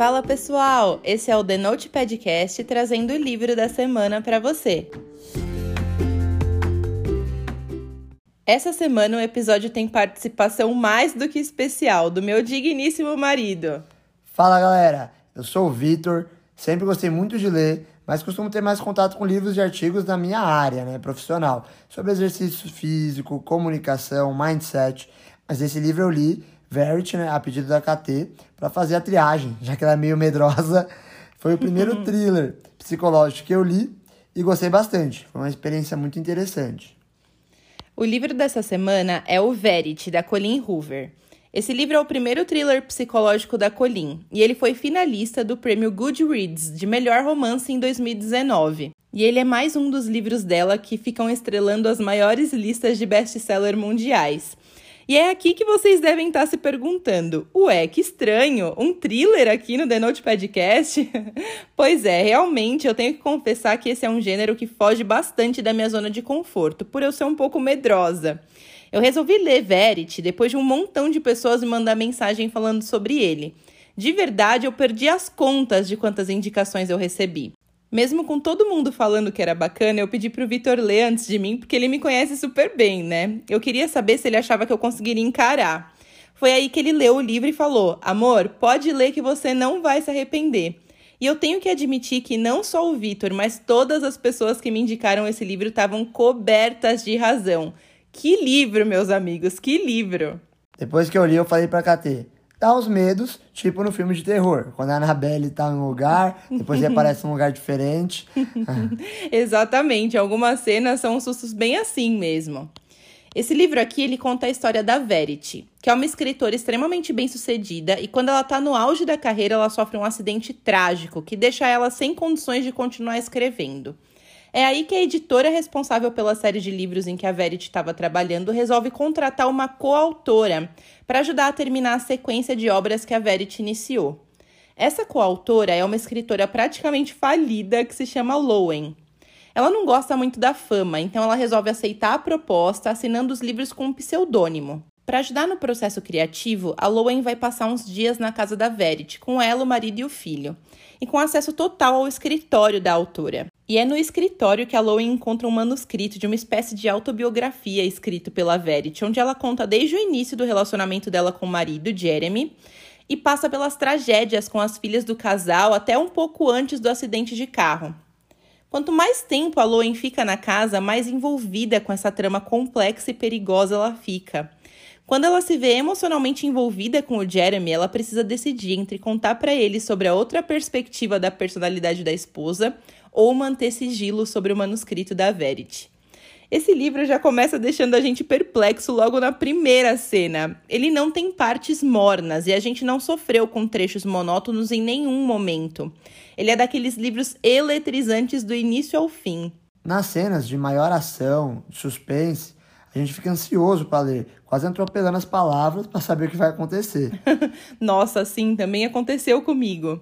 Fala pessoal, esse é o The Note Podcast trazendo o livro da semana para você. Essa semana o episódio tem participação mais do que especial do meu digníssimo marido. Fala galera, eu sou o Vitor, sempre gostei muito de ler, mas costumo ter mais contato com livros e artigos da minha área, né, profissional, sobre exercício físico, comunicação, mindset. Mas esse livro eu li Verity, né, a pedido da KT, para fazer a triagem, já que ela é meio medrosa. Foi o primeiro thriller psicológico que eu li e gostei bastante. Foi uma experiência muito interessante. O livro dessa semana é o Verity, da Colleen Hoover. Esse livro é o primeiro thriller psicológico da Colleen e ele foi finalista do prêmio Goodreads de melhor romance em 2019. E ele é mais um dos livros dela que ficam estrelando as maiores listas de best-seller mundiais. E é aqui que vocês devem estar se perguntando: ué, que estranho, um thriller aqui no The Note Podcast? pois é, realmente eu tenho que confessar que esse é um gênero que foge bastante da minha zona de conforto, por eu ser um pouco medrosa. Eu resolvi ler Verity depois de um montão de pessoas me mandar mensagem falando sobre ele. De verdade, eu perdi as contas de quantas indicações eu recebi. Mesmo com todo mundo falando que era bacana, eu pedi pro Vitor ler antes de mim, porque ele me conhece super bem, né? Eu queria saber se ele achava que eu conseguiria encarar. Foi aí que ele leu o livro e falou: Amor, pode ler que você não vai se arrepender. E eu tenho que admitir que não só o Vitor, mas todas as pessoas que me indicaram esse livro estavam cobertas de razão. Que livro, meus amigos, que livro! Depois que eu li, eu falei pra KT: dá uns medos, tipo no filme de terror. Quando a Annabelle tá num lugar, depois ele aparece num lugar diferente. Exatamente, algumas cenas são sustos bem assim mesmo. Esse livro aqui, ele conta a história da Verity, que é uma escritora extremamente bem-sucedida e quando ela está no auge da carreira, ela sofre um acidente trágico que deixa ela sem condições de continuar escrevendo. É aí que a editora responsável pela série de livros em que a Verity estava trabalhando resolve contratar uma coautora para ajudar a terminar a sequência de obras que a Verity iniciou. Essa coautora é uma escritora praticamente falida que se chama Lowen. Ela não gosta muito da fama, então ela resolve aceitar a proposta assinando os livros com um pseudônimo. Para ajudar no processo criativo, a Lowen vai passar uns dias na casa da Verity, com ela, o marido e o filho, e com acesso total ao escritório da autora. E é no escritório que a Lowen encontra um manuscrito de uma espécie de autobiografia escrito pela Verity, onde ela conta desde o início do relacionamento dela com o marido, Jeremy, e passa pelas tragédias com as filhas do casal até um pouco antes do acidente de carro. Quanto mais tempo a Lowen fica na casa, mais envolvida com essa trama complexa e perigosa ela fica. Quando ela se vê emocionalmente envolvida com o Jeremy, ela precisa decidir entre contar para ele sobre a outra perspectiva da personalidade da esposa ou manter sigilo sobre o manuscrito da Verity. Esse livro já começa deixando a gente perplexo logo na primeira cena. Ele não tem partes mornas e a gente não sofreu com trechos monótonos em nenhum momento. Ele é daqueles livros eletrizantes do início ao fim. Nas cenas de maior ação, suspense, a gente fica ansioso para ler, quase atropelando as palavras para saber o que vai acontecer. Nossa, sim, também aconteceu comigo.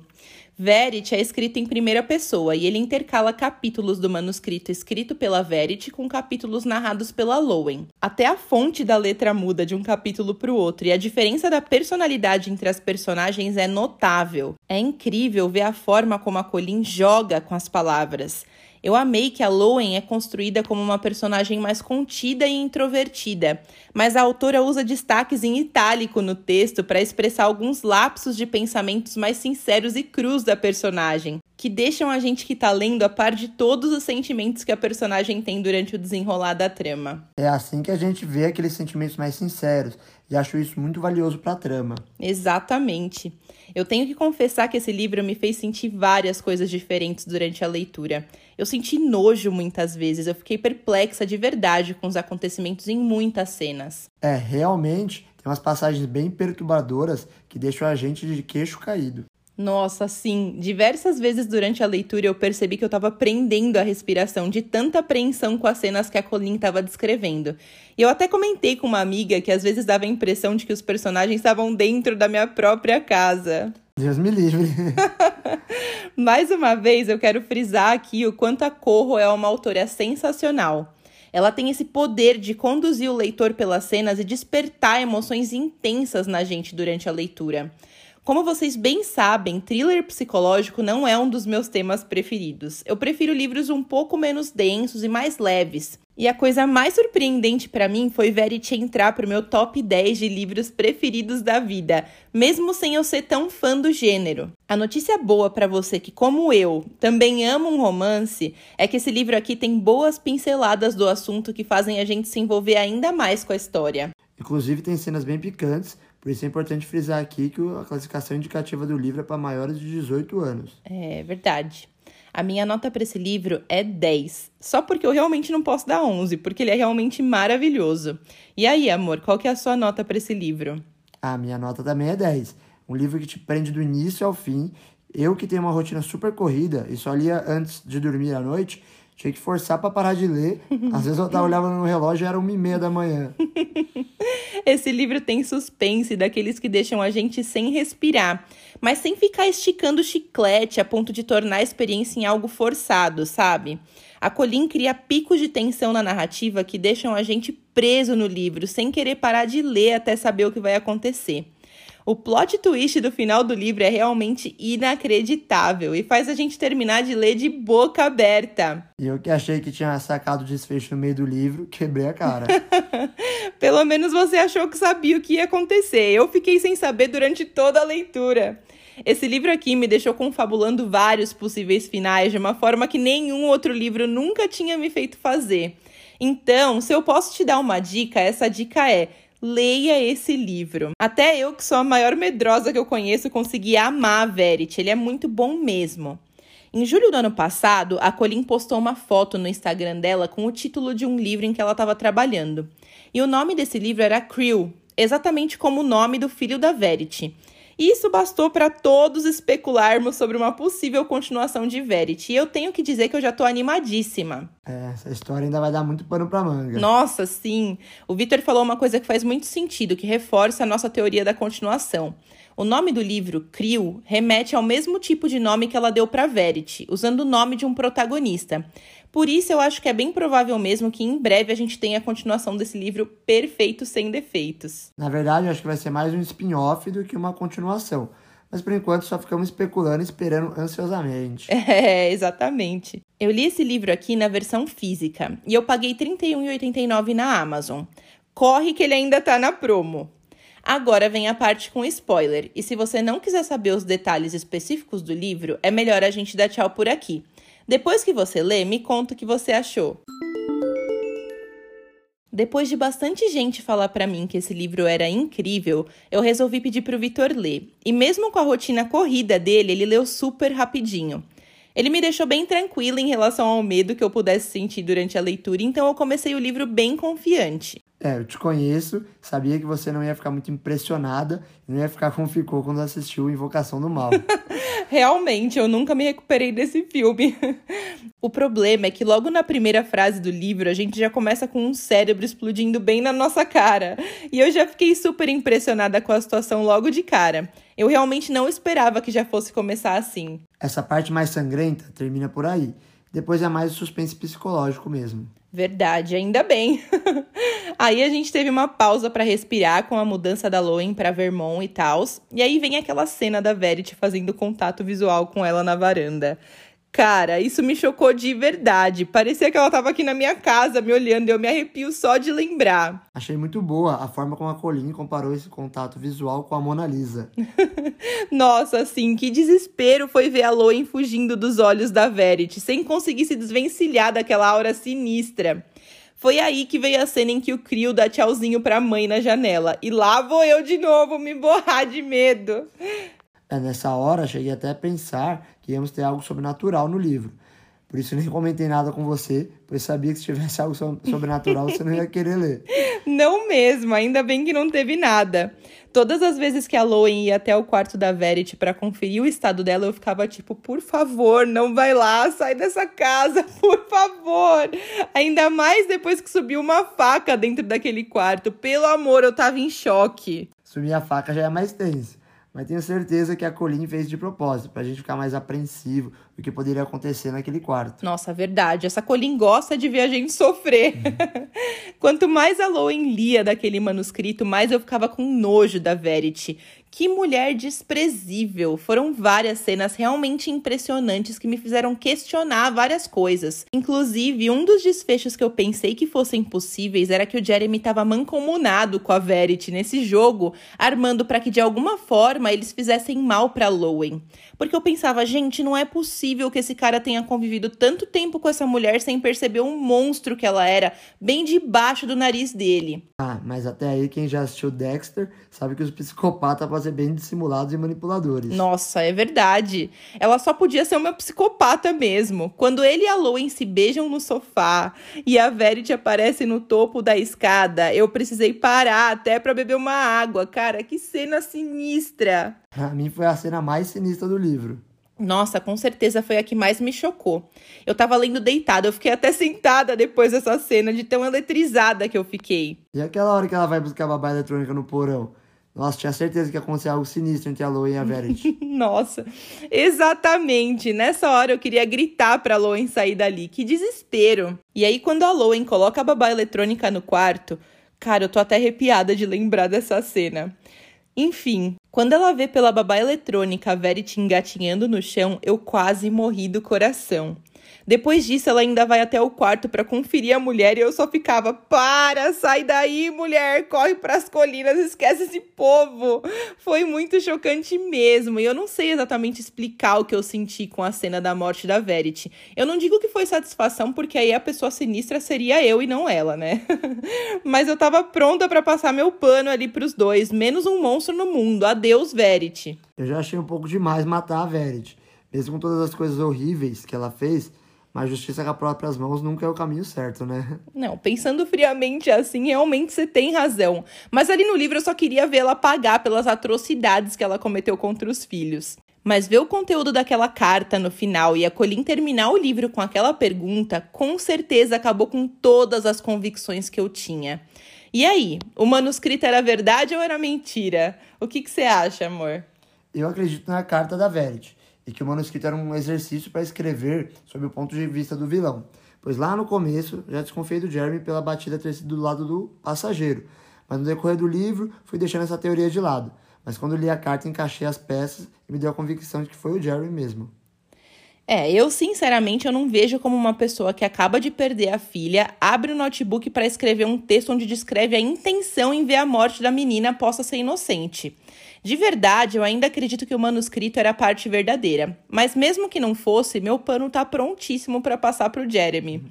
Verity é escrito em primeira pessoa e ele intercala capítulos do manuscrito escrito pela Verity com capítulos narrados pela Lowen. Até a fonte da letra muda de um capítulo para o outro e a diferença da personalidade entre as personagens é notável. É incrível ver a forma como a Colleen joga com as palavras. Eu amei que a Lowen é construída como uma personagem mais contida e introvertida, mas a autora usa destaques em itálico no texto para expressar alguns lapsos de pensamentos mais sinceros e crus da personagem, que deixam a gente que está lendo a par de todos os sentimentos que a personagem tem durante o desenrolar da trama. É assim que a gente vê aqueles sentimentos mais sinceros, e acho isso muito valioso para a trama. Exatamente. Eu tenho que confessar que esse livro me fez sentir várias coisas diferentes durante a leitura. Eu senti nojo muitas vezes, eu fiquei perplexa de verdade com os acontecimentos em muitas cenas. É, realmente tem umas passagens bem perturbadoras que deixam a gente de queixo caído. Nossa, sim. Diversas vezes durante a leitura eu percebi que eu estava prendendo a respiração de tanta apreensão com as cenas que a Colleen estava descrevendo. E eu até comentei com uma amiga que às vezes dava a impressão de que os personagens estavam dentro da minha própria casa. Deus me livre. Mais uma vez, eu quero frisar aqui o quanto a Corro é uma autora sensacional. Ela tem esse poder de conduzir o leitor pelas cenas e despertar emoções intensas na gente durante a leitura. Como vocês bem sabem, thriller psicológico não é um dos meus temas preferidos. Eu prefiro livros um pouco menos densos e mais leves. E a coisa mais surpreendente para mim foi Verity entrar pro meu top 10 de livros preferidos da vida, mesmo sem eu ser tão fã do gênero. A notícia boa para você que, como eu, também ama um romance, é que esse livro aqui tem boas pinceladas do assunto que fazem a gente se envolver ainda mais com a história. Inclusive tem cenas bem picantes por isso é importante frisar aqui que a classificação indicativa do livro é para maiores de 18 anos. É verdade. A minha nota para esse livro é 10. Só porque eu realmente não posso dar 11, porque ele é realmente maravilhoso. E aí, amor, qual que é a sua nota para esse livro? A minha nota também é 10. Um livro que te prende do início ao fim. Eu que tenho uma rotina super corrida e só lia antes de dormir à noite, tinha que forçar para parar de ler. Às vezes eu tava olhando no relógio e era uma e meia da manhã. Esse livro tem suspense daqueles que deixam a gente sem respirar, mas sem ficar esticando o chiclete a ponto de tornar a experiência em algo forçado, sabe? A Colin cria picos de tensão na narrativa que deixam a gente preso no livro, sem querer parar de ler até saber o que vai acontecer. O plot twist do final do livro é realmente inacreditável e faz a gente terminar de ler de boca aberta. E eu que achei que tinha sacado o desfecho no meio do livro, quebrei a cara. Pelo menos você achou que sabia o que ia acontecer. Eu fiquei sem saber durante toda a leitura. Esse livro aqui me deixou confabulando vários possíveis finais de uma forma que nenhum outro livro nunca tinha me feito fazer. Então, se eu posso te dar uma dica, essa dica é: leia esse livro. Até eu, que sou a maior medrosa que eu conheço, consegui amar a Verity. Ele é muito bom mesmo. Em julho do ano passado, a Colin postou uma foto no Instagram dela com o título de um livro em que ela estava trabalhando. E o nome desse livro era Creel, exatamente como o nome do filho da Verity. Isso bastou para todos especularmos sobre uma possível continuação de Verity. E eu tenho que dizer que eu já tô animadíssima. É, essa história ainda vai dar muito pano pra manga. Nossa, sim. O Victor falou uma coisa que faz muito sentido, que reforça a nossa teoria da continuação. O nome do livro, Crio, remete ao mesmo tipo de nome que ela deu para Verity, usando o nome de um protagonista. Por isso, eu acho que é bem provável mesmo que em breve a gente tenha a continuação desse livro perfeito sem defeitos. Na verdade, eu acho que vai ser mais um spin-off do que uma continuação. Mas por enquanto só ficamos especulando e esperando ansiosamente. É, exatamente. Eu li esse livro aqui na versão física e eu paguei R$ 31,89 na Amazon. Corre que ele ainda tá na promo. Agora vem a parte com spoiler, e se você não quiser saber os detalhes específicos do livro, é melhor a gente dar tchau por aqui. Depois que você lê, me conta o que você achou. Depois de bastante gente falar para mim que esse livro era incrível, eu resolvi pedir para o Vitor ler. E mesmo com a rotina corrida dele, ele leu super rapidinho. Ele me deixou bem tranquila em relação ao medo que eu pudesse sentir durante a leitura, então eu comecei o livro bem confiante. É, eu te conheço, sabia que você não ia ficar muito impressionada não ia ficar como ficou quando assistiu Invocação do Mal. Realmente, eu nunca me recuperei desse filme. o problema é que logo na primeira frase do livro a gente já começa com um cérebro explodindo bem na nossa cara. E eu já fiquei super impressionada com a situação logo de cara. Eu realmente não esperava que já fosse começar assim. Essa parte mais sangrenta termina por aí. Depois é mais o suspense psicológico mesmo. Verdade, ainda bem. aí a gente teve uma pausa para respirar com a mudança da Loen para Vermont e tal. E aí vem aquela cena da Verity fazendo contato visual com ela na varanda. Cara, isso me chocou de verdade. Parecia que ela tava aqui na minha casa me olhando e eu me arrepio só de lembrar. Achei muito boa a forma como a Colleen comparou esse contato visual com a Mona Lisa. Nossa, assim, que desespero foi ver a Loen fugindo dos olhos da Verity, sem conseguir se desvencilhar daquela aura sinistra. Foi aí que veio a cena em que o Crio dá tchauzinho pra mãe na janela. E lá vou eu de novo me borrar de medo. É, nessa hora, cheguei até a pensar que íamos ter algo sobrenatural no livro. Por isso nem comentei nada com você, pois sabia que se tivesse algo sobrenatural você não ia querer ler. Não mesmo, ainda bem que não teve nada. Todas as vezes que a Loen ia até o quarto da Verity para conferir o estado dela, eu ficava tipo, por favor, não vai lá, sai dessa casa, por favor. Ainda mais depois que subiu uma faca dentro daquele quarto. Pelo amor, eu tava em choque. Subir a faca já é mais tenso mas tenho certeza que a Colin fez de propósito, pra gente ficar mais apreensivo do que poderia acontecer naquele quarto. Nossa, verdade. Essa Colin gosta de ver a gente sofrer. Uhum. Quanto mais a Lowen lia daquele manuscrito, mais eu ficava com nojo da Verity, Que mulher desprezível! Foram várias cenas realmente impressionantes que me fizeram questionar várias coisas. Inclusive, um dos desfechos que eu pensei que fossem possíveis era que o Jeremy estava mancomunado com a Verity nesse jogo, armando para que de alguma forma eles fizessem mal para Lowen. Porque eu pensava, gente, não é possível que esse cara tenha convivido tanto tempo com essa mulher sem perceber um monstro que ela era, bem debaixo do nariz dele. Ah, mas até aí quem já assistiu Dexter sabe que os psicopatas podem ser bem dissimulados e manipuladores. Nossa, é verdade. Ela só podia ser uma psicopata mesmo. Quando ele e a Lowen se beijam no sofá e a Verity aparece no topo da escada, eu precisei parar até para beber uma água. Cara, que cena sinistra. Pra mim foi a cena mais sinistra do livro. Nossa, com certeza foi a que mais me chocou. Eu tava lendo deitada, eu fiquei até sentada depois dessa cena, de tão eletrizada que eu fiquei. E aquela hora que ela vai buscar a babá eletrônica no porão? Nossa, tinha certeza que ia acontecer algo sinistro entre a Loen e a Verity. Nossa, exatamente. Nessa hora eu queria gritar pra Loen sair dali. Que desespero. E aí, quando a Loen coloca a babá eletrônica no quarto, cara, eu tô até arrepiada de lembrar dessa cena. Enfim, quando ela vê pela babá eletrônica a Verity engatinhando no chão, eu quase morri do coração. Depois disso, ela ainda vai até o quarto para conferir a mulher e eu só ficava: para, sai daí, mulher, corre para as colinas, esquece esse povo. Foi muito chocante mesmo e eu não sei exatamente explicar o que eu senti com a cena da morte da Verity. Eu não digo que foi satisfação, porque aí a pessoa sinistra seria eu e não ela, né? Mas eu tava pronta para passar meu pano ali pros dois, menos um monstro no mundo. Adeus, Verity. Eu já achei um pouco demais matar a Verity. Mesmo com todas as coisas horríveis que ela fez, mas justiça com as próprias mãos nunca é o caminho certo, né? Não, pensando friamente assim, realmente você tem razão. Mas ali no livro eu só queria vê-la pagar pelas atrocidades que ela cometeu contra os filhos. Mas ver o conteúdo daquela carta no final e a Colin terminar o livro com aquela pergunta, com certeza acabou com todas as convicções que eu tinha. E aí, o manuscrito era verdade ou era mentira? O que, que você acha, amor? Eu acredito na carta da Verity e que o manuscrito era um exercício para escrever sob o ponto de vista do vilão, pois lá no começo já desconfiei do Jeremy pela batida ter sido do lado do passageiro, mas no decorrer do livro fui deixando essa teoria de lado. Mas quando li a carta, encaixei as peças e me deu a convicção de que foi o Jeremy mesmo. É, eu sinceramente eu não vejo como uma pessoa que acaba de perder a filha abre o notebook para escrever um texto onde descreve a intenção em ver a morte da menina possa ser inocente. De verdade, eu ainda acredito que o manuscrito era a parte verdadeira, mas mesmo que não fosse, meu pano tá prontíssimo para passar pro Jeremy.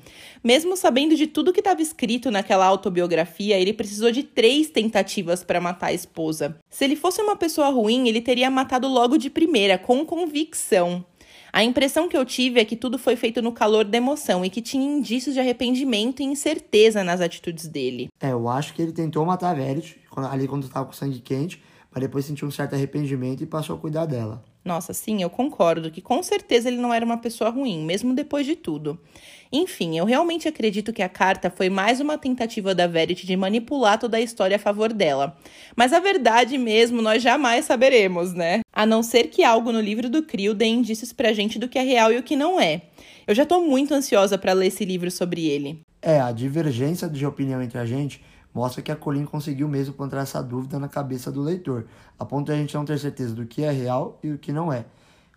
Mesmo sabendo de tudo que estava escrito naquela autobiografia, ele precisou de três tentativas para matar a esposa. Se ele fosse uma pessoa ruim, ele teria matado logo de primeira, com convicção. A impressão que eu tive é que tudo foi feito no calor da emoção e que tinha indícios de arrependimento e incerteza nas atitudes dele. É, eu acho que ele tentou matar a Verity ali quando estava com sangue quente, mas depois sentiu um certo arrependimento e passou a cuidar dela. Nossa, sim, eu concordo que com certeza ele não era uma pessoa ruim, mesmo depois de tudo. Enfim, eu realmente acredito que a carta foi mais uma tentativa da Verity de manipular toda a história a favor dela. Mas a verdade mesmo nós jamais saberemos, né? A não ser que algo no livro do Crio dê indícios pra gente do que é real e o que não é. Eu já tô muito ansiosa para ler esse livro sobre ele. É, a divergência de opinião entre a gente mostra que a Colin conseguiu mesmo plantar essa dúvida na cabeça do leitor, a ponto de a gente não ter certeza do que é real e do que não é.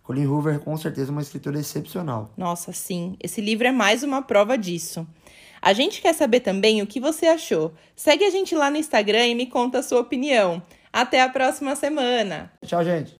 Colin Hoover com certeza é uma escritora excepcional. Nossa, sim, esse livro é mais uma prova disso. A gente quer saber também o que você achou. Segue a gente lá no Instagram e me conta a sua opinião. Até a próxima semana. Tchau, gente.